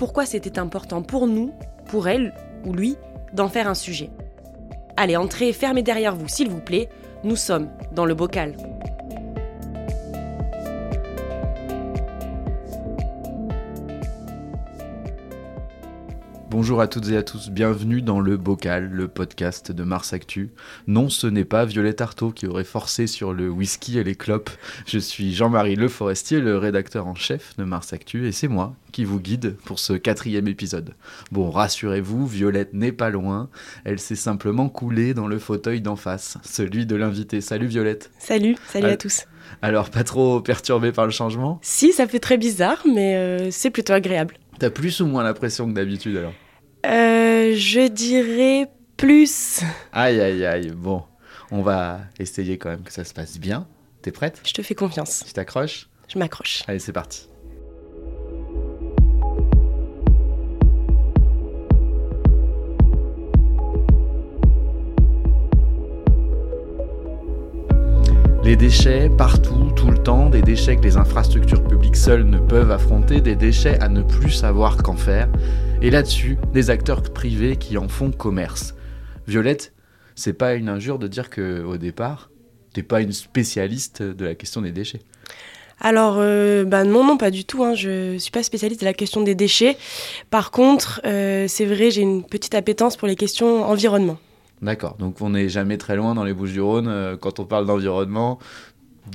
pourquoi c'était important pour nous, pour elle ou lui, d'en faire un sujet. Allez, entrez, fermez derrière vous, s'il vous plaît. Nous sommes dans le bocal. Bonjour à toutes et à tous, bienvenue dans le Bocal, le podcast de Mars Actu. Non, ce n'est pas Violette Artaud qui aurait forcé sur le whisky et les clopes. Je suis Jean-Marie Le Forestier, le rédacteur en chef de Mars Actu, et c'est moi qui vous guide pour ce quatrième épisode. Bon, rassurez-vous, Violette n'est pas loin, elle s'est simplement coulée dans le fauteuil d'en face, celui de l'invité. Salut Violette Salut, salut Al- à tous. Alors, pas trop perturbée par le changement? Si, ça fait très bizarre, mais euh, c'est plutôt agréable. T'as plus ou moins la pression que d'habitude alors Euh, je dirais plus. Aïe aïe aïe, bon, on va essayer quand même que ça se passe bien. T'es prête? Je te fais confiance. Tu t'accroches? Je m'accroche. Allez, c'est parti. Les déchets partout, tout le temps, des déchets que les infrastructures publiques seules ne peuvent affronter, des déchets à ne plus savoir qu'en faire, et là-dessus, des acteurs privés qui en font commerce. Violette, c'est pas une injure de dire que au départ, t'es pas une spécialiste de la question des déchets. Alors, bah non, non, pas du tout. Hein. Je suis pas spécialiste de la question des déchets. Par contre, euh, c'est vrai, j'ai une petite appétence pour les questions environnement. D'accord, donc on n'est jamais très loin dans les Bouches-du-Rhône euh, quand on parle d'environnement,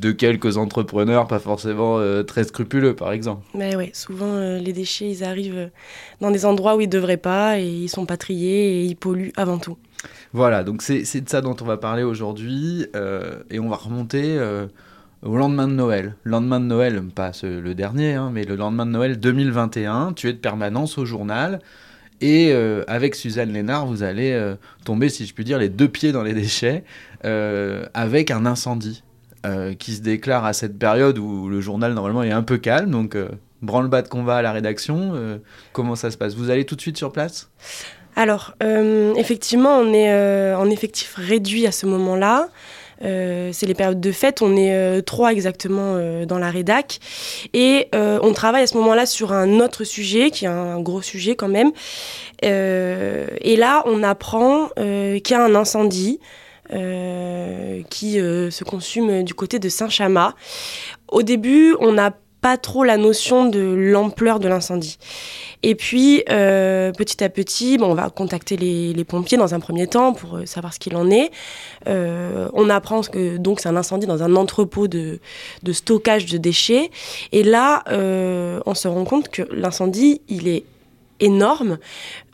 de quelques entrepreneurs pas forcément euh, très scrupuleux par exemple. Mais ouais, souvent euh, les déchets, ils arrivent dans des endroits où ils devraient pas et ils sont pas triés et ils polluent avant tout. Voilà, donc c'est de ça dont on va parler aujourd'hui et on va remonter au lendemain de Noël. Lendemain de Noël, pas ce- le dernier, hein, mais le lendemain de Noël 2021, tu es de permanence au journal. Et euh, avec Suzanne Lénard, vous allez euh, tomber, si je puis dire, les deux pieds dans les déchets, euh, avec un incendie qui se déclare à cette période où le journal normalement est un peu calme. Donc, branle-bas de combat à la rédaction. comment ça se passe? Vous allez tout de suite sur place? Alors, effectivement, on est en effectif réduit à ce moment-là. Euh, c'est les périodes de fête, on est euh, trois exactement euh, dans la rédac et on travaille à ce moment-là sur un autre sujet qui est un gros sujet quand même. Et là, on apprend qu'il y a un incendie qui se consume du côté de Saint-Chamas. Au début, on n'a pas trop la notion de l'ampleur de l'incendie. Et puis, euh, petit à petit, on va contacter les, pompiers dans un premier temps pour euh, savoir ce qu'il en est. Euh, on apprend que donc c'est un incendie dans un entrepôt de, stockage de déchets. Et là, on se rend compte que l'incendie, il est énorme.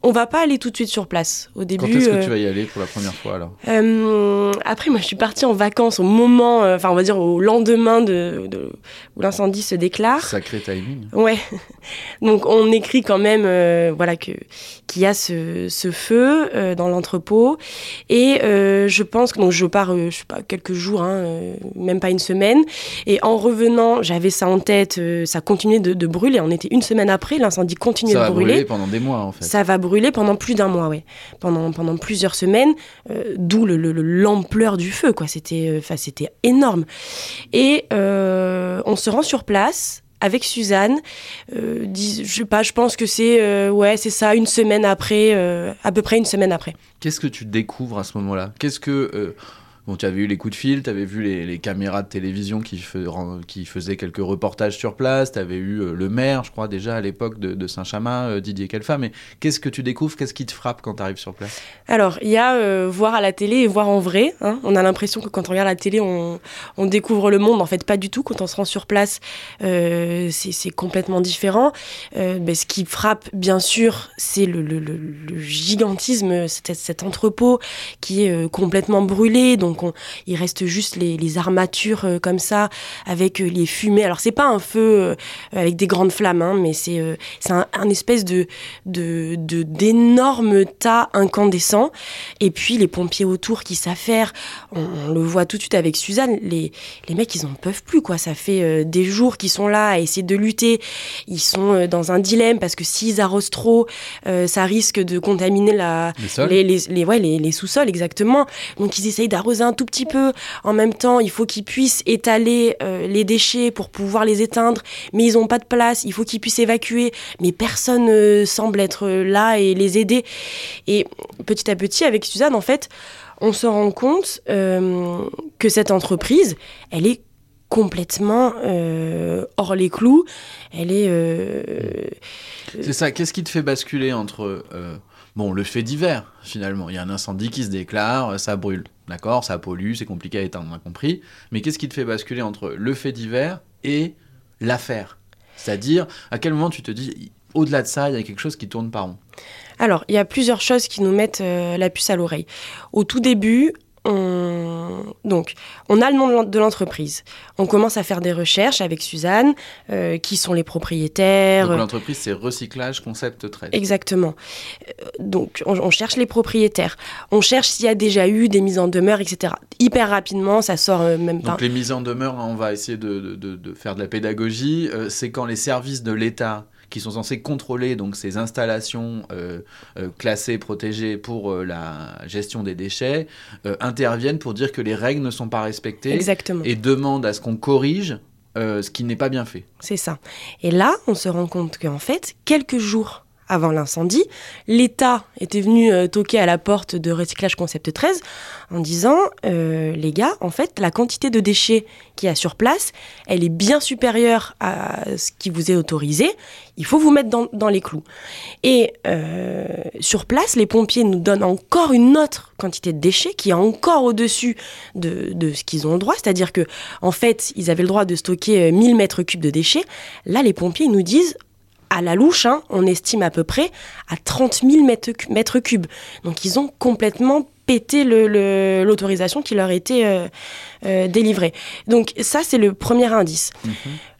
On va pas aller tout de suite sur place. Au début, Quand est-ce que euh, tu vas y aller pour la première fois alors? Euh, après, moi, je suis partie en vacances au moment, euh, enfin, on va dire au lendemain de, de- où l'incendie se déclare. Sacré timing. Ouais. Donc, on écrit quand même, euh, voilà, que qu'il y a ce, ce feu dans l'entrepôt. Et je pense que donc je pars, je sais pas, quelques jours, hein, même pas une semaine. Et en revenant, j'avais ça en tête. ça continuait de, de brûler. On était une semaine après, l'incendie continuait Ça de va brûler. brûler pendant des mois en fait. Ça va brûler pendant plus d'un mois, ouais. Pendant, pendant plusieurs semaines, euh, d'où le- le- l'ampleur du feu, quoi. C'était euh, énorme. Et euh, on se rend sur place avec Suzanne. dis- je pas, je pense que c'est ouais, c'est ça, une semaine après, à peu près une semaine après. Qu'est-ce que tu découvres à ce moment-là? Qu'est-ce que Bon, tu avais eu les coups de fil, tu avais vu les, caméras de télévision qui, faisaient quelques reportages sur place, tu avais eu euh, le maire, je crois, déjà à l'époque de, Saint-Chamas, euh, Didier Kelfa. Mais qu'est-ce que tu découvres Qu'est-ce qui te frappe quand tu arrives sur place? Alors, il y a euh, voir à la télé et voir en vrai. hein. On a l'impression que quand on regarde la télé, on, découvre le monde. En fait, pas du tout. Quand on se rend sur place, c'est complètement différent. Ben, ce qui frappe, bien sûr, c'est le, gigantisme, cet, entrepôt qui est complètement brûlé. Donc, on- il reste juste les, les armatures euh, comme ça, avec euh, les fumées. Alors, c'est pas un feu euh, avec des grandes flammes, hein, mais c'est c'est un, un espèce de de d'énormes tas incandescents et puis les pompiers autour qui s'affairent on, on le voit tout de suite avec Suzanne les les mecs ils en peuvent plus quoi ça fait des jours qu'ils sont là à essayer de lutter ils sont dans un dilemme parce que s'ils arrosent trop ça risque de contaminer la Les sols les, les, les- ouais, les, les sous-sols, exactement. Donc ils essayent d'arroser un tout petit peu. En même temps, il faut qu'ils puissent étaler euh, les déchets pour pouvoir les éteindre, mais ils n'ont pas de place. Il faut qu'ils puissent évacuer, mais personne ne semble être là et les aider. Et petit à petit, avec Suzanne, en fait, on se rend compte euh, que cette entreprise, elle est complètement euh, hors les clous. Elle est... euh, C'est ça, qu'est-ce qui te fait basculer entre euh, bon, le fait divers, finalement? Il y a un incendie qui se déclare, ça brûle, d'accord Ça pollue, c'est compliqué à éteindre, on a compris. Mais qu'est-ce qui te fait basculer entre le fait divers et l'affaire? C'est-à-dire, à quel moment tu te dis, au-delà de ça, il y a quelque chose qui tourne pas rond? Alors, il y a plusieurs choses qui nous mettent euh, la puce à l'oreille. Au tout début, on... Donc, on a le nom de l'en- de l'entreprise. On commence à faire des recherches avec Suzanne, euh, qui sont les propriétaires. Donc l'entreprise, c'est Recyclage Concept Trade. Exactement. Euh, Donc, on, on cherche les propriétaires. On cherche s'il y a déjà eu des mises en demeure, etc. Hyper rapidement, ça sort euh, même pas. Donc les mises en demeure, hein, on va essayer de, de- de- de faire de la pédagogie. Euh, c'est quand les services de l'État qui sont censés contrôler donc ces installations euh, euh, classées, protégées pour euh, la gestion des déchets, interviennent pour dire que les règles ne sont pas respectées Exactement. et demandent à ce qu'on corrige ce qui n'est pas bien fait. C'est ça. Et là, on se rend compte qu'en fait, quelques jours avant l'incendie, l'État était venu euh, toquer à la porte de Recyclage Concept 13 en disant euh, les gars, en fait, la quantité de déchets qu'il y a sur place, elle est bien supérieure à ce qui vous est autorisé. Il faut vous mettre dans, les clous. Et euh, sur place, les pompiers nous donnent encore une autre quantité de déchets qui est encore au-dessus de, ce qu'ils ont le droit. C'est-à-dire que, en fait, ils avaient le droit de stocker euh, 1000 mètres cubes de déchets. Là, les pompiers nous disent à la louche, hein, on estime à peu près à 30 000 mètres, cu- mètres cubes. Donc ils ont complètement pété le- le- l'autorisation qui leur était euh, euh, délivrée. Donc ça, c'est le premier indice.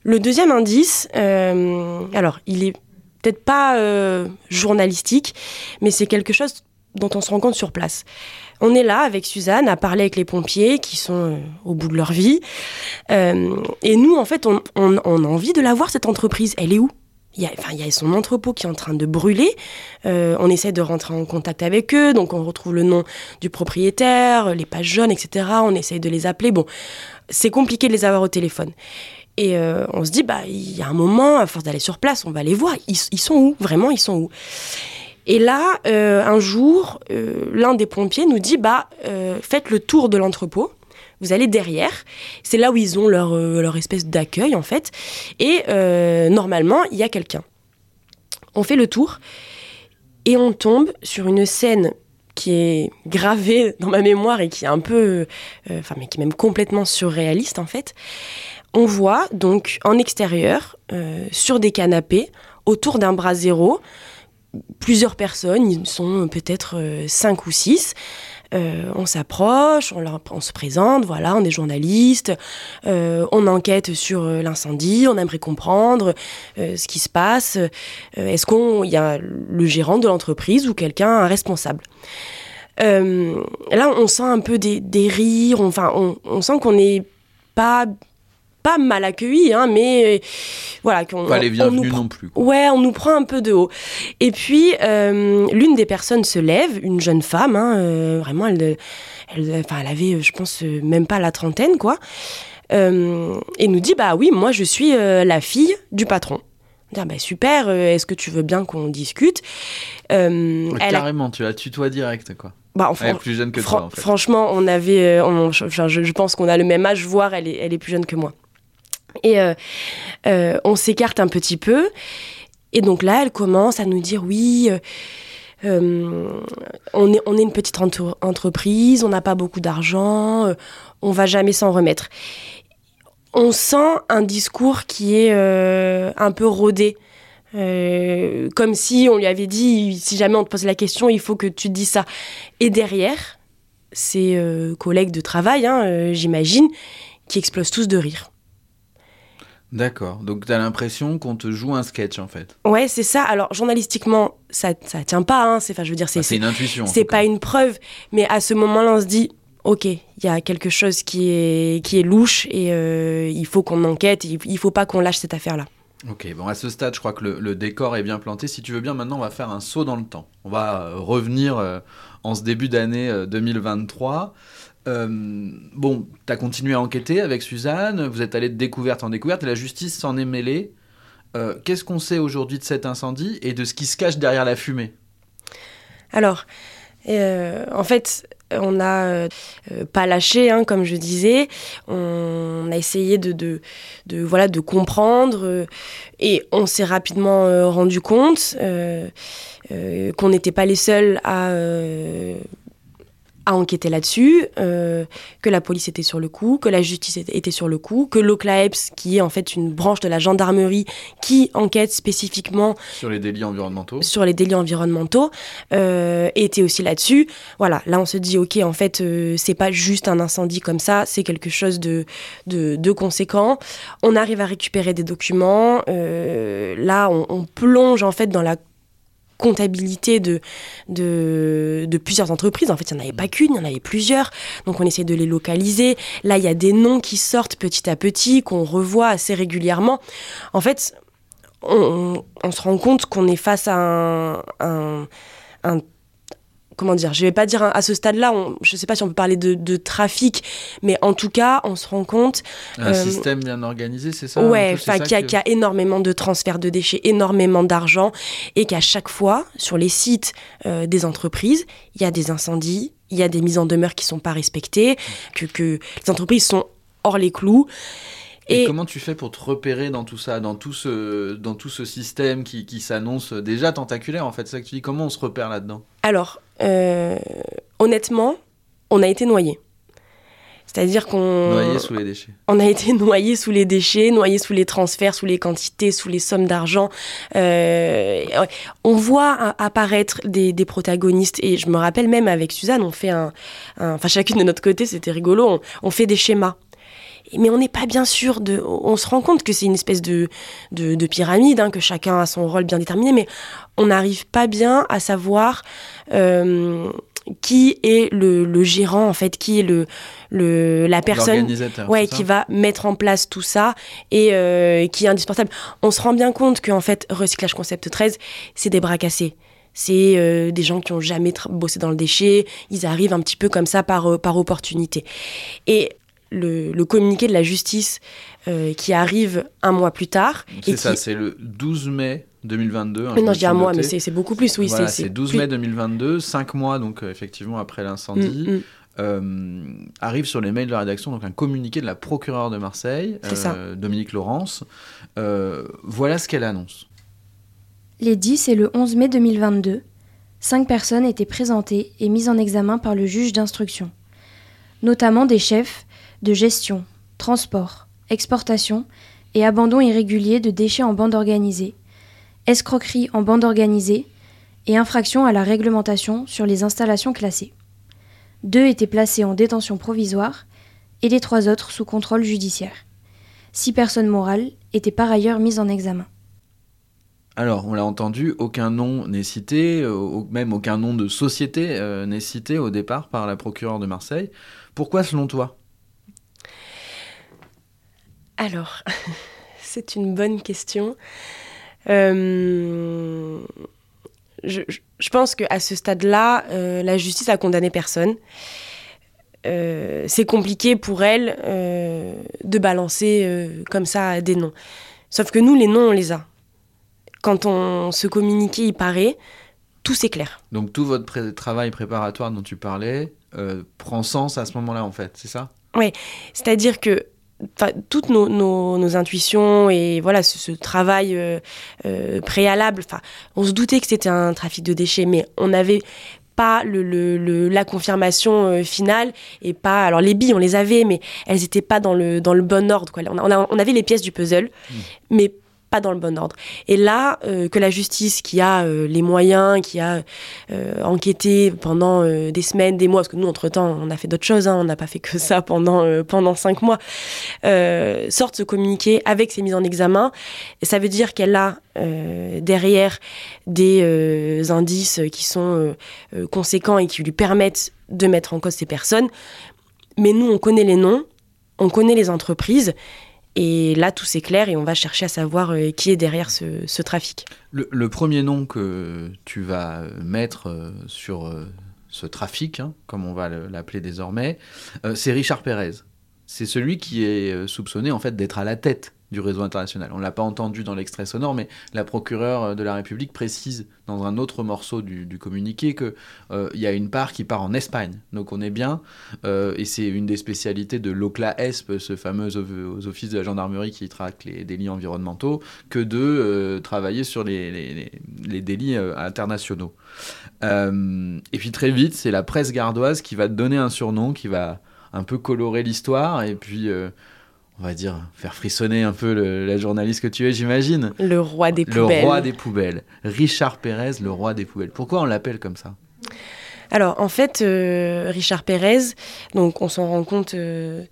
Le deuxième indice, euh, alors il est peut-être pas euh, journalistique, mais c'est quelque chose dont on se rend compte sur place. On est là avec Suzanne à parler avec les pompiers qui sont au bout de leur vie. Et nous, en fait, on, on- on a envie de la voir, cette entreprise. Elle est où? Il y, a, son entrepôt qui est en train de brûler. Euh, on essaie de rentrer en contact avec eux, donc on retrouve le nom du propriétaire, les pages jaunes, etc. On essaye de les appeler. Bon, c'est compliqué de les avoir au téléphone. Et euh, on se dit, bah, il y a un moment, à force d'aller sur place, on va les voir. Ils, sont où? Vraiment, ils sont où? Et là, euh, un jour, l'un des pompiers nous dit, bah, faites le tour de l'entrepôt. Vous allez derrière. C'est là où ils ont leur, euh, leur espèce d'accueil, en fait. Et euh, normalement, il y a quelqu'un. On fait le tour et on tombe sur une scène qui est gravée dans ma mémoire et qui est un peu, euh, enfin, mais qui est même complètement surréaliste en fait. On voit donc en extérieur, sur des canapés, autour d'un brasero, plusieurs personnes, ils sont peut-être cinq ou six. Euh, on s'approche, on, se présente, voilà, on est journaliste, euh, on enquête sur euh, l'incendie, on aimerait comprendre ce qui se passe. Est-ce qu'il y a le gérant de l'entreprise ou quelqu'un, un responsable? Là, on sent un peu des, rires, enfin, on sent qu'on n'est pas pas mal accueilli, hein, mais euh, voilà, qu'on Pas les bienvenus non plus. quoi. Ouais, on nous prend un peu de haut. Et puis, euh, l'une des personnes se lève, une jeune femme, hein, euh, vraiment, elle, elle, enfin, elle avait, je pense, euh, même pas la trentaine, quoi, et nous dit, bah oui, moi, je suis la fille du patron. Ah, bah, super, est-ce que tu veux bien qu'on discute Euh, Ouais, elle a- Carrément, tu la tutoies direct, quoi. Bah, Elle enfin, est plus jeune que Fran- toi, en fait. Franchement, on avait, on- je- je pense qu'on a le même âge, voire elle est, elle est plus jeune que moi. Et euh, euh, on s'écarte un petit peu. Et donc là, elle commence à nous dire oui. euh, on, est, on est une petite entre- entreprise, on n'a pas beaucoup d'argent, euh, on va jamais s'en remettre. On sent un discours qui est un peu rodé. Comme si on lui avait dit si jamais on te pose la question, il faut que tu te dises ça. Et derrière, ses collègues de travail, hein, j'imagine, qui explosent tous de rire. D'accord. Donc t'as l'impression qu'on te joue un sketch en fait. Ouais, c'est ça. Alors journalistiquement, ça, ça tient pas. Hein. C'est, enfin, je veux dire, c'est, Enfin, c'est une intuition. c'est cas. pas une preuve, mais à ce moment-là, on se dit, ok, il y a quelque chose qui est qui est louche et euh, il faut qu'on enquête. Il, il faut pas qu'on lâche cette affaire-là. Ok, bon à ce stade, je crois que le, le décor est bien planté. Si tu veux bien, maintenant, on va faire un saut dans le temps. On va euh, revenir euh, en ce début d'année euh, 2023. Euh, bon, tu as continué à enquêter avec Suzanne, vous êtes allé de découverte en découverte, et la justice s'en est mêlée. Euh, Qu'est-ce qu'on sait aujourd'hui de cet incendie et de ce qui se cache derrière la fumée? Alors, euh, en fait, on n'a pas lâché, hein, comme je disais. On a essayé de, de, voilà, de comprendre et on s'est rapidement rendu compte qu'on n'était pas les seuls à, à enquêter là-dessus, euh, que la police était sur le coup, que la justice était sur le coup, que l'OCLAEPS, qui est en fait une branche de la gendarmerie qui enquête spécifiquement sur les délits environnementaux sur les délits environnementaux euh, était aussi là-dessus. Voilà, là on se dit ok en fait euh, c'est pas juste un incendie comme ça, c'est quelque chose de, de, de conséquent. On arrive à récupérer des documents. là on, on plonge en fait dans la comptabilité de, plusieurs entreprises. En fait, il n'y en avait pas qu'une, il y en avait plusieurs. Donc, on essaie de les localiser. Là, il y a des noms qui sortent petit à petit, qu'on revoit assez régulièrement. En fait, on, se rend compte qu'on est face à un- comment dire, je vais pas dire à ce stade-là, je sais pas si on peut parler de, de trafic, mais en tout cas, on se rend compte, Un euh, système bien organisé, c'est ça ouais, enfin, qu'il y, a- que- qu'il y a énormément de transferts de déchets, énormément d'argent, et qu'à chaque fois, sur les sites euh, des entreprises, il y a des incendies, il y a des mises en demeure qui sont pas respectées, que, que les entreprises sont hors les clous. Et, Et- comment tu fais pour te repérer dans tout ça, dans tout ce, dans tout ce système qui, qui s'annonce déjà tentaculaire en fait? C'est ça que tu dis, comment on se repère là-dedans? Alors, euh, honnêtement, on a été noyé. C'est-à-dire qu'on Noyé sous les déchets. on a été noyé sous les déchets, noyé sous les transferts, sous les quantités, sous les sommes d'argent. Euh, on voit apparaître des, des protagonistes et je me rappelle même avec Suzanne, on fait un, un- enfin chacune de notre côté, c'était rigolo, on, on fait des schémas. Mais on n'est pas bien sûr de. On se rend compte que c'est une espèce de, de, de pyramide, hein, que chacun a son rôle bien déterminé, mais on n'arrive pas bien à savoir euh, qui est le, le gérant, en fait, qui est le, le, la personne ouais, qui va mettre en place tout ça et euh, qui est indispensable. On se rend bien compte qu'en fait, Recyclage Concept 13, c'est des bras cassés. C'est euh, des gens qui ont jamais bossé dans le déchet. Ils arrivent un petit peu comme ça par, euh, par opportunité. Et le, le communiqué de la justice euh, qui arrive un mois plus tard. C'est ça, qui- c'est le 12 mai 2022. hein, non, je dis un mois, mais c'est beaucoup plus, oui. Voilà, c'est c'est 12 plus- mai 2022, 5 mois donc euh, effectivement après l'incendie. Mm, mm. euh, arrive sur les mails de la rédaction donc un communiqué de la procureure de Marseille, euh, Dominique Laurence. Euh, voilà ce qu'elle annonce. Les 10 et le 11 mai 2022, cinq personnes étaient présentées et mises en examen par le juge d'instruction, notamment des chefs de gestion, transport, exportation et abandon irrégulier de déchets en bande organisée, escroquerie en bande organisée et infraction à la réglementation sur les installations classées. Deux étaient placés en détention provisoire et les trois autres sous contrôle judiciaire. Six personnes morales étaient par ailleurs mises en examen. Alors, on l'a entendu, aucun nom n'est cité, euh, même aucun nom de société euh, n'est cité au départ par la procureure de Marseille. Pourquoi selon toi? Alors, c'est une bonne question. Euh, je, je- je pense qu'à ce stade-là, euh, la justice a condamné personne. Euh, c'est compliqué pour elle de balancer comme ça des noms. Sauf que nous, les noms, on les a. Quand on se communiquait, il paraît, tout s'éclaire. Donc tout votre pré- travail préparatoire dont tu parlais prend sens à ce moment-là, en fait, c'est ça? C'est-à-dire que toutes nos, nos- nos intuitions et voilà ce, ce travail euh, euh, préalable, enfin, on se doutait que c'était un trafic de déchets, mais on n'avait pas le, le- le- la confirmation euh, finale et pas alors les billes on les avait mais elles étaient pas dans le dans le bon ordre quoi. On, a- on a- on avait les pièces du puzzle mais pas dans le bon ordre. Et là, euh, que la justice, qui a euh, les moyens, qui a euh, enquêté pendant des semaines, des mois, parce que nous, entre-temps, on a fait d'autres choses, hein, on n'a pas fait que ça pendant, pendant cinq mois, sorte ce communiqué avec ses mises en examen, ça veut dire qu'elle a derrière des indices qui sont conséquents et qui lui permettent de mettre en cause ces personnes. Mais nous, on connaît les noms, on connaît les entreprises, et là, tout s'éclaire et on va chercher à savoir euh, qui est derrière ce, trafic. Le, premier nom que tu vas mettre euh, sur euh, ce trafic, hein, comme on va le- l'appeler désormais, c'est Richard Pérez. C'est celui qui est soupçonné en fait d'être à la tête du réseau international. On l'a pas entendu dans l'extrait sonore, mais la procureure euh, de la République précise dans un autre morceau du, communiqué que euh, y a une part qui part en Espagne. Donc on est bien, euh, et c'est une des spécialités de l'OCLA-ESP, ce fameux o- aux offices de la gendarmerie qui traque les délits environnementaux, que de euh, travailler sur les, les- délits internationaux. Et puis très vite, c'est la presse gardoise qui va te donner un surnom, qui va un peu colorer l'histoire, et puis, on va dire, faire frissonner un peu le- la journaliste que tu es, j'imagine. Le roi des Le poubelles. roi des poubelles. Richard Pérez, le roi des poubelles. Pourquoi on l'appelle comme ça? Alors, en fait, euh, Richard Pérez, donc on s'en rend compte euh,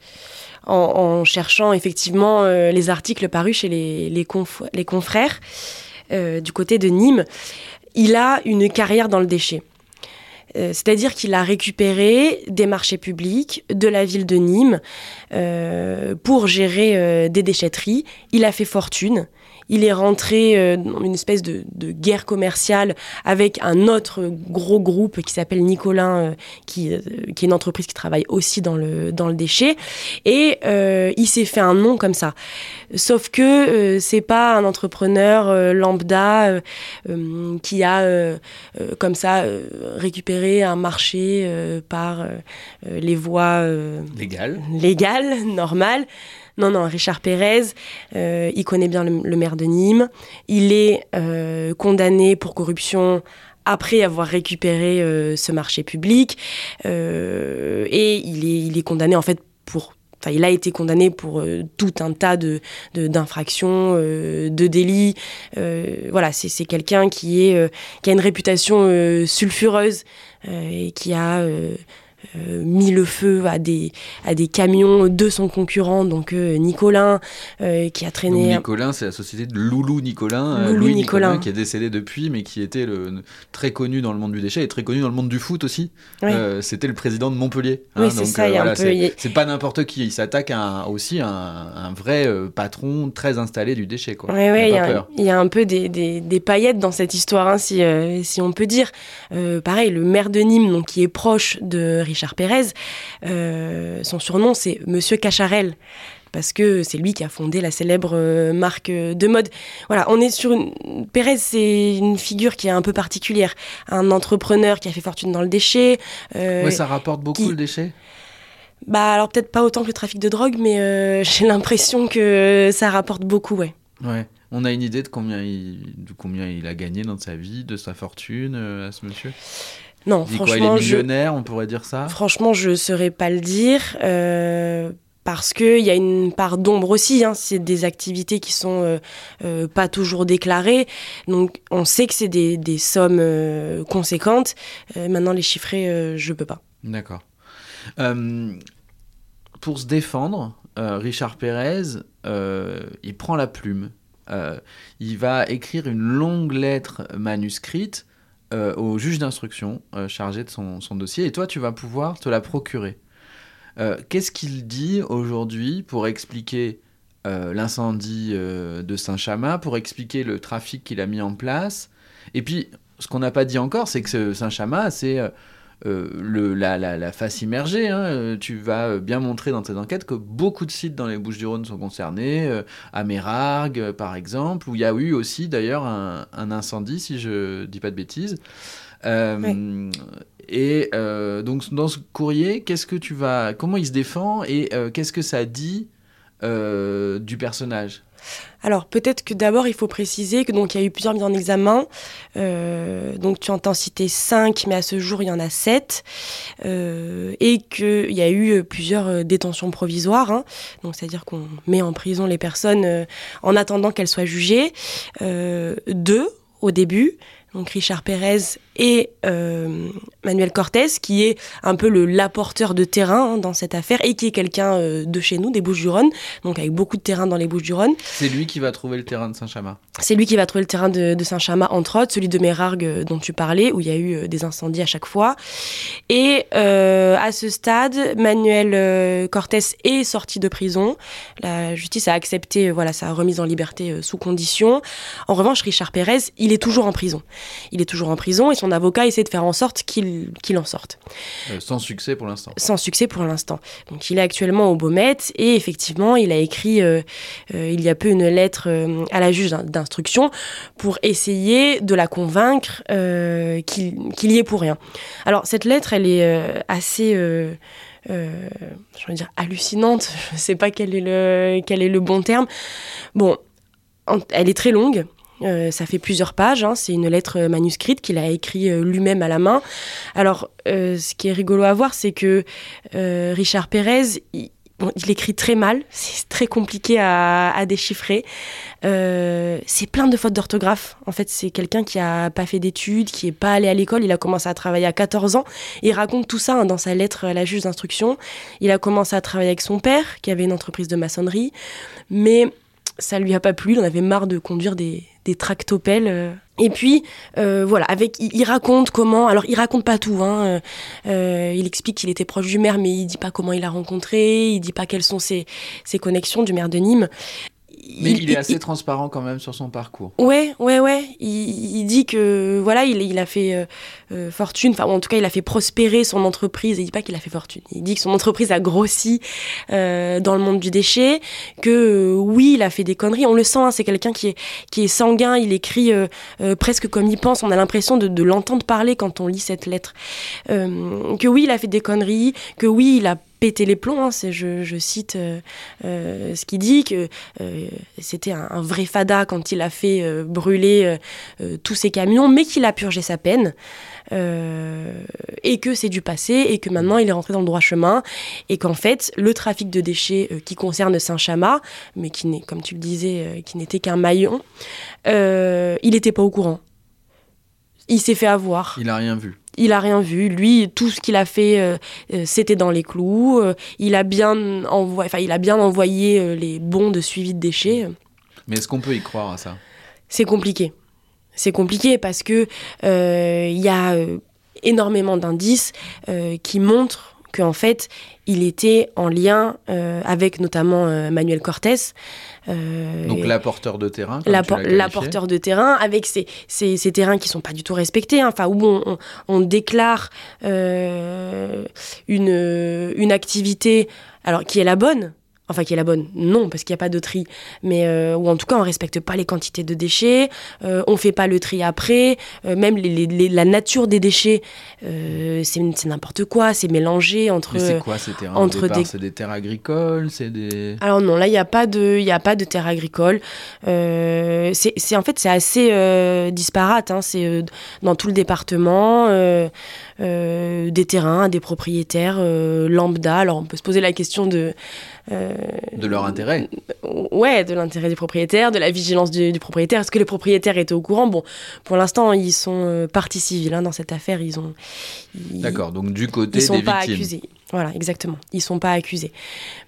en, en cherchant effectivement euh, les articles parus chez les, les, conf- les confrères du côté de Nîmes. Il a une carrière dans le déchet. Euh, C'est-à-dire qu'il a récupéré des marchés publics de la ville de Nîmes euh, pour gérer euh, des déchetteries. Il a fait fortune. Il est rentré euh, dans une espèce de, de guerre commerciale avec un autre gros groupe qui s'appelle Nicolin, euh, qui, euh, qui est une entreprise qui travaille aussi dans le, dans le déchet. Et euh, il s'est fait un nom comme ça. Sauf que euh, c'est pas un entrepreneur lambda qui a comme ça récupéré un marché par les voies euh, Légal. légales, normales. Non, non, Richard Pérez, euh, il connaît bien le, maire de Nîmes. Il est euh, condamné pour corruption après avoir récupéré euh, ce marché public. Et il est, il est condamné en fait pour... Enfin, il a été condamné pour tout un tas de d'infractions, de délits. Voilà, c'est c'est quelqu'un qui est qui a une réputation sulfureuse et qui a euh, mis le feu à des, à des camions de son concurrent, donc euh, Nicolin, euh, qui a Donc, traîné. Nicolin, c'est la société de Loulou Nicolin. euh, Loulou Louis Nicolin. qui est décédé depuis, mais qui était le, très connu dans le monde du déchet et très connu dans le monde du foot aussi. Oui. C'était le président de Montpellier. Oui, c'est ça, peu- pas n'importe qui. Il s'attaque à aussi à un, un vrai patron très installé du déchet. Quoi. Il y, a- peur. il y a un peu des, des, des paillettes dans cette histoire, hein, si, si on peut dire. Pareil, le maire de Nîmes, donc, qui est proche de Richard Pérez, euh, son surnom c'est Monsieur Cacharel. Parce que c'est lui qui a fondé la célèbre euh, marque de mode. Voilà, on est sur une. Pérez, c'est une figure qui est un peu particulière. Un entrepreneur qui a fait fortune dans le déchet. euh, Ouais, ça rapporte beaucoup qui- le déchet? Bah, alors peut-être pas autant que le trafic de drogue, mais euh, j'ai l'impression que ça rapporte beaucoup, ouais. Ouais. On a une idée de combien, il, de combien il a gagné dans sa vie, de sa fortune euh, à ce monsieur? Non, Il dit quoi, il est franchement, je. millionnaire, on pourrait dire ça? Franchement, je ne saurais pas le dire. euh, parce qu'il y a une part d'ombre aussi. hein. C'est des activités qui sont euh, euh, pas toujours déclarées. Donc, on sait que c'est des, des sommes conséquentes. Maintenant, les chiffrer, je peux pas. D'accord. Pour se défendre, Richard Pérez, il prend la plume. Il va écrire une longue lettre manuscrite euh, au juge d'instruction euh, chargé de son, dossier. Et toi, tu vas pouvoir te la procurer. Euh, Qu'est-ce qu'il dit aujourd'hui pour expliquer l'incendie de Saint-Chamas, pour expliquer le trafic qu'il a mis en place? Et puis, ce qu'on n'a pas dit encore, c'est que ce Saint-Chamas, c'est... euh, le, la, la, la face immergée. hein. Euh, Tu vas euh, bien montrer dans tes enquêtes que beaucoup de sites dans les Bouches-du-Rhône sont concernés, euh, à Mérargues par exemple, où il y a eu aussi d'ailleurs un, un incendie, si je dis pas de bêtises. Euh, Et donc dans ce courrier, qu'est-ce que tu vas, comment il se défend et qu'est-ce que ça dit du personnage? Alors peut-être que d'abord il faut préciser que donc il y a eu plusieurs mises en examen. Euh, donc tu entends citer 5, mais à ce jour il y en a 7. Euh, et qu'il y a eu euh, plusieurs euh, détentions provisoires. hein. C'est-à-dire qu'on met en prison les personnes en attendant qu'elles soient jugées. Deux au début. Donc Richard Pérez et euh, Manuel Cortés, qui est un peu le l'apporteur de terrain hein, dans cette affaire et qui est quelqu'un euh, de chez nous, des Bouches-du-Rhône, donc avec beaucoup de terrain dans les Bouches-du-Rhône. C'est lui qui va trouver le terrain de Saint-Chamas. C'est lui qui va trouver le terrain de, de Saint-Chamas, entre autres, celui de Mérargues euh, dont tu parlais, où il y a eu des incendies à chaque fois. Et euh, à ce stade, Manuel Cortés est sorti de prison. La justice a accepté voilà, sa remise en liberté sous condition. En revanche, Richard Pérez, il est toujours en prison. Il est toujours en prison et son avocat essaie de faire en sorte qu'il qu'il en sorte Euh, sans succès pour l'instant. sans succès pour l'instant. Donc il est actuellement au Beaumet et effectivement il a écrit euh, euh, il y a peu une lettre à la juge d'in- d'instruction pour essayer de la convaincre qu'il qu'il y est pour rien. Alors cette lettre elle est assez euh, je veux dire hallucinante, je sais pas quel est le quel est le bon terme. Bon, elle est très longue. Euh, ça fait plusieurs pages, hein. c'est une lettre manuscrite qu'il a écrit euh, lui-même à la main. Alors, euh, ce qui est rigolo à voir, c'est que euh, Richard Pérez, il, écrit très mal, c'est très compliqué à, déchiffrer. Euh, c'est plein de fautes d'orthographe. En fait, c'est quelqu'un qui a pas fait d'études, qui est pas allé à l'école. Il a commencé à travailler à 14 ans. Il raconte tout ça hein, dans sa lettre à la juge d'instruction. Il a commencé à travailler avec son père, qui avait une entreprise de maçonnerie, mais ça lui a pas plu. Il en avait marre de conduire des, des tractopelles. euh. Et puis, euh, voilà, avec, il, raconte comment. Alors, il raconte pas tout. Hein, euh, il explique qu'il était proche du maire, mais il dit pas comment il l'a rencontré. Il dit pas quelles sont ses, ses connexions du maire de Nîmes. Mais il, est assez transparent quand même sur son parcours. Ouais, ouais, ouais. Il, il dit que voilà, il, a fait euh, euh, fortune. Enfin, en tout cas, il a fait prospérer son entreprise. Il dit pas qu'il a fait fortune. Il dit que son entreprise a grossi euh, dans le monde du déchet. Que euh, oui, il a fait des conneries. On le sent. hein, c'est quelqu'un qui est qui est sanguin. Il écrit presque comme il pense. On a l'impression de, de l'entendre parler quand on lit cette lettre. Que oui, il a fait des conneries. Que oui, il a pété les plombs. hein, je, cite euh, euh, ce qu'il dit que euh, c'était un, vrai fada quand il a fait brûler tous ses camions, mais qu'il a purgé sa peine. et que c'est du passé et que maintenant il est rentré dans le droit chemin et qu'en fait le trafic de déchets qui concerne Saint-Chamas mais qui n'est comme tu le disais qui n'était qu'un maillon il n'était pas au courant il s'est fait avoir Il a rien vu. Il a rien vu. Lui, tout ce qu'il a fait, euh, euh, c'était dans les clous. Euh, il a bien envoyé, enfin, il a bien envoyé les bons de suivi de déchets. Mais est-ce qu'on peut y croire à ça? C'est compliqué. C'est compliqué parce que il y a énormément d'indices qui montrent qu'en fait, il était en lien euh, avec notamment euh, Manuel Cortés. euh, Donc l'apporteur de terrain. l'apporteur de terrain avec ces, ces, ces terrains qui sont pas du tout respectés, hein, enfin où on, on, on déclare une, une activité alors qui est la bonne. Enfin, qui est la bonne, non, parce qu'il n'y a pas de tri. Mais, euh, ou en tout cas, on respecte pas les quantités de déchets, euh, on fait pas le tri après, euh, même les, les- les- la nature des déchets, euh, c'est c'est n'importe quoi, c'est mélangé entre. Mais c'est quoi ces terrains entre départ, des- C'est des terres agricoles, c'est des. Alors non, là il n'y a pas de, il a pas de terre agricole. Euh, c'est, c'est- en fait c'est assez disparate. hein. C'est dans tout le département des terrains, des propriétaires lambda. Alors on peut se poser la question de, euh, de leur intérêt. ouais, de l'intérêt des propriétaires, de la vigilance du, du propriétaire. Est-ce que les propriétaires étaient au courant? Bon, pour l'instant ils sont euh, partie civile hein, dans cette affaire. Ils ont, D'accord, donc du côté ils sont des pas victimes. accusés. Voilà, exactement. Ils sont pas accusés.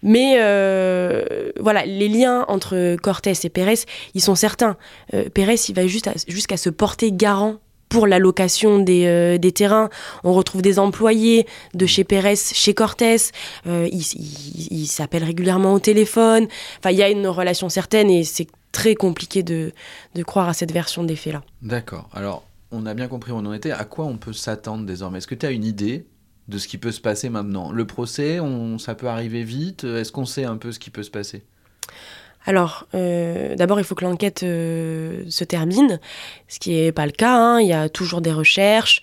Mais euh, voilà, les liens entre Cortés et Pérez, ils sont certains. Euh, Pérez, il va juste jusqu'à se porter garant pour la location des, euh, des terrains. On retrouve des employés de chez Pérez, chez Cortés. Euh, ils s'appellent régulièrement au téléphone. Enfin, il y a une relation certaine et c'est très compliqué de, de croire à cette version des faits-là. D'accord. Alors, on a bien compris où on en était. À quoi on peut s'attendre désormais? Est-ce que tu as une idée de ce qui peut se passer maintenant? Le procès, ça peut arriver vite? Est-ce qu'on sait un peu ce qui peut se passer? Alors, euh, d'abord, il faut que l'enquête euh, se termine, ce qui n'est pas le cas. hein. Il y a toujours des recherches.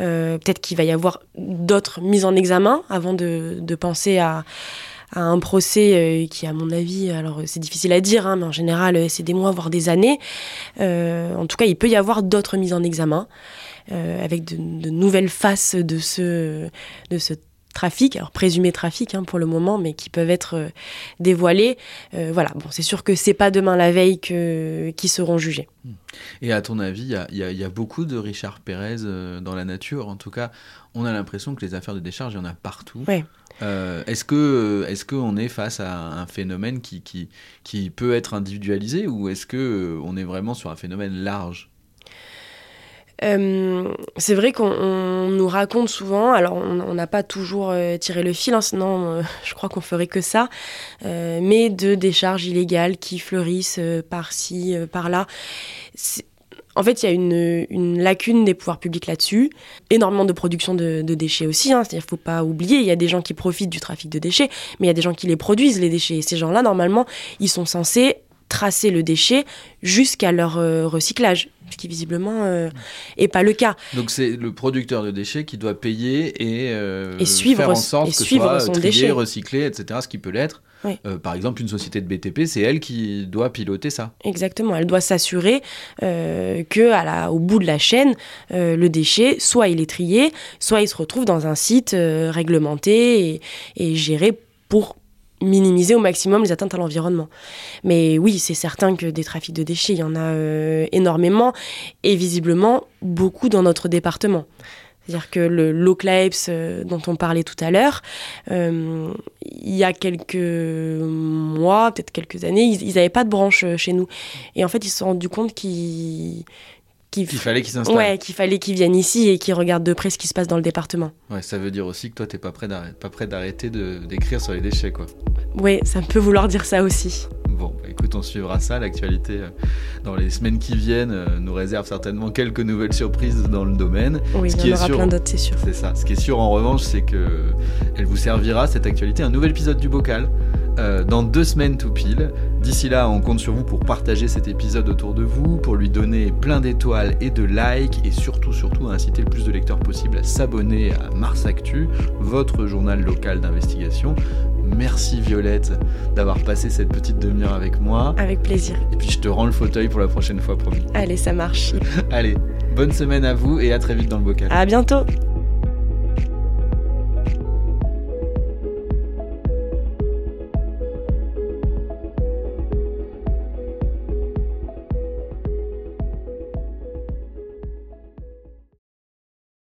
Euh, Peut-être qu'il va y avoir d'autres mises en examen avant de, penser à, un procès qui, à mon avis, alors c'est difficile à dire, hein, mais en général, c'est des mois, voire des années. En tout cas, il peut y avoir d'autres mises en examen avec de, de nouvelles faces de ce, de ce trafic, alors présumé trafic hein, pour le moment, mais qui peuvent être euh, dévoilés. Euh, voilà, bon, c'est sûr que c'est pas demain la veille que qui seront jugés. Et à ton avis, il y y a- il y a beaucoup de Richard Pérez euh, dans la nature. En tout cas, on a l'impression que les affaires de décharge, il y en a partout. Ouais. Euh, est-ce que est-ce qu'on est face à un phénomène qui, qui, qui peut être individualisé ou est-ce que on est vraiment sur un phénomène large? Euh, c'est vrai qu'on on nous raconte souvent, alors on n'a pas toujours euh, tiré le fil, hein, sinon euh, je crois qu'on ferait que ça, mais de décharges illégales qui fleurissent par-ci, par-là. En fait, il y a une, une lacune des pouvoirs publics là-dessus. Énormément de production de, de déchets aussi. Hein. C'est-à-dire, faut pas oublier, il y a des gens qui profitent du trafic de déchets, mais il y a des gens qui les produisent les déchets. Et ces gens-là, normalement, ils sont censés tracer le déchet jusqu'à leur euh, recyclage, ce qui visiblement euh, est pas le cas. Donc c'est le producteur de déchets qui doit payer et, euh, Et suivre faire en sorte et que suivre soit son trié, déchet. recyclé, etc. Ce qui peut l'être. Oui. Euh, par exemple, une société de BTP, c'est elle qui doit piloter ça. Exactement, elle doit s'assurer euh, que à la, au bout de la chaîne, euh, le déchet, soit il est trié, soit il se retrouve dans un site euh, réglementé et, et géré pour minimiser au maximum les atteintes à l'environnement. Mais oui, c'est certain que des trafics de déchets, il y en a euh, énormément et visiblement beaucoup dans notre département. C'est-à-dire que le l'OCLAEPS euh, dont on parlait tout à l'heure, euh, il y a quelques mois, peut-être quelques années, ils n'avaient pas de branche euh, chez nous. Et en fait, ils se sont rendus compte qu'ils qu'il Il fallait qu'ils s'installent. ouais, qu'il fallait qu'ils viennent ici et qu'ils regardent de près ce qui se passe dans le département. Ouais, ça veut dire aussi que toi, t'es pas prêt d'arrêter, pas prêt d'arrêter de- d'écrire sur les déchets, quoi. Oui, ça peut vouloir dire ça aussi. Bon, bah, écoute, on suivra ça. L'actualité euh, dans les semaines qui viennent euh, nous réserve certainement quelques nouvelles surprises dans le domaine. Oui, Ce il y en aura sûr- plein d'autres, c'est sûr. C'est ça. Ce qui est sûr en revanche, c'est que elle vous servira cette actualité, un nouvel épisode du bocal euh, dans deux semaines tout pile. D'ici là, on compte sur vous pour partager cet épisode autour de vous, pour lui donner plein d'étoiles et de likes, et surtout, surtout, à inciter le plus de lecteurs possible à s'abonner à Mars Actu, votre journal local d'investigation. Merci Violette d'avoir passé cette petite demi-heure avec moi. Avec plaisir. Et puis je te rends le fauteuil pour la prochaine fois, promis. Allez, ça marche. Allez, bonne semaine à vous et à très vite dans le bocal. À bientôt.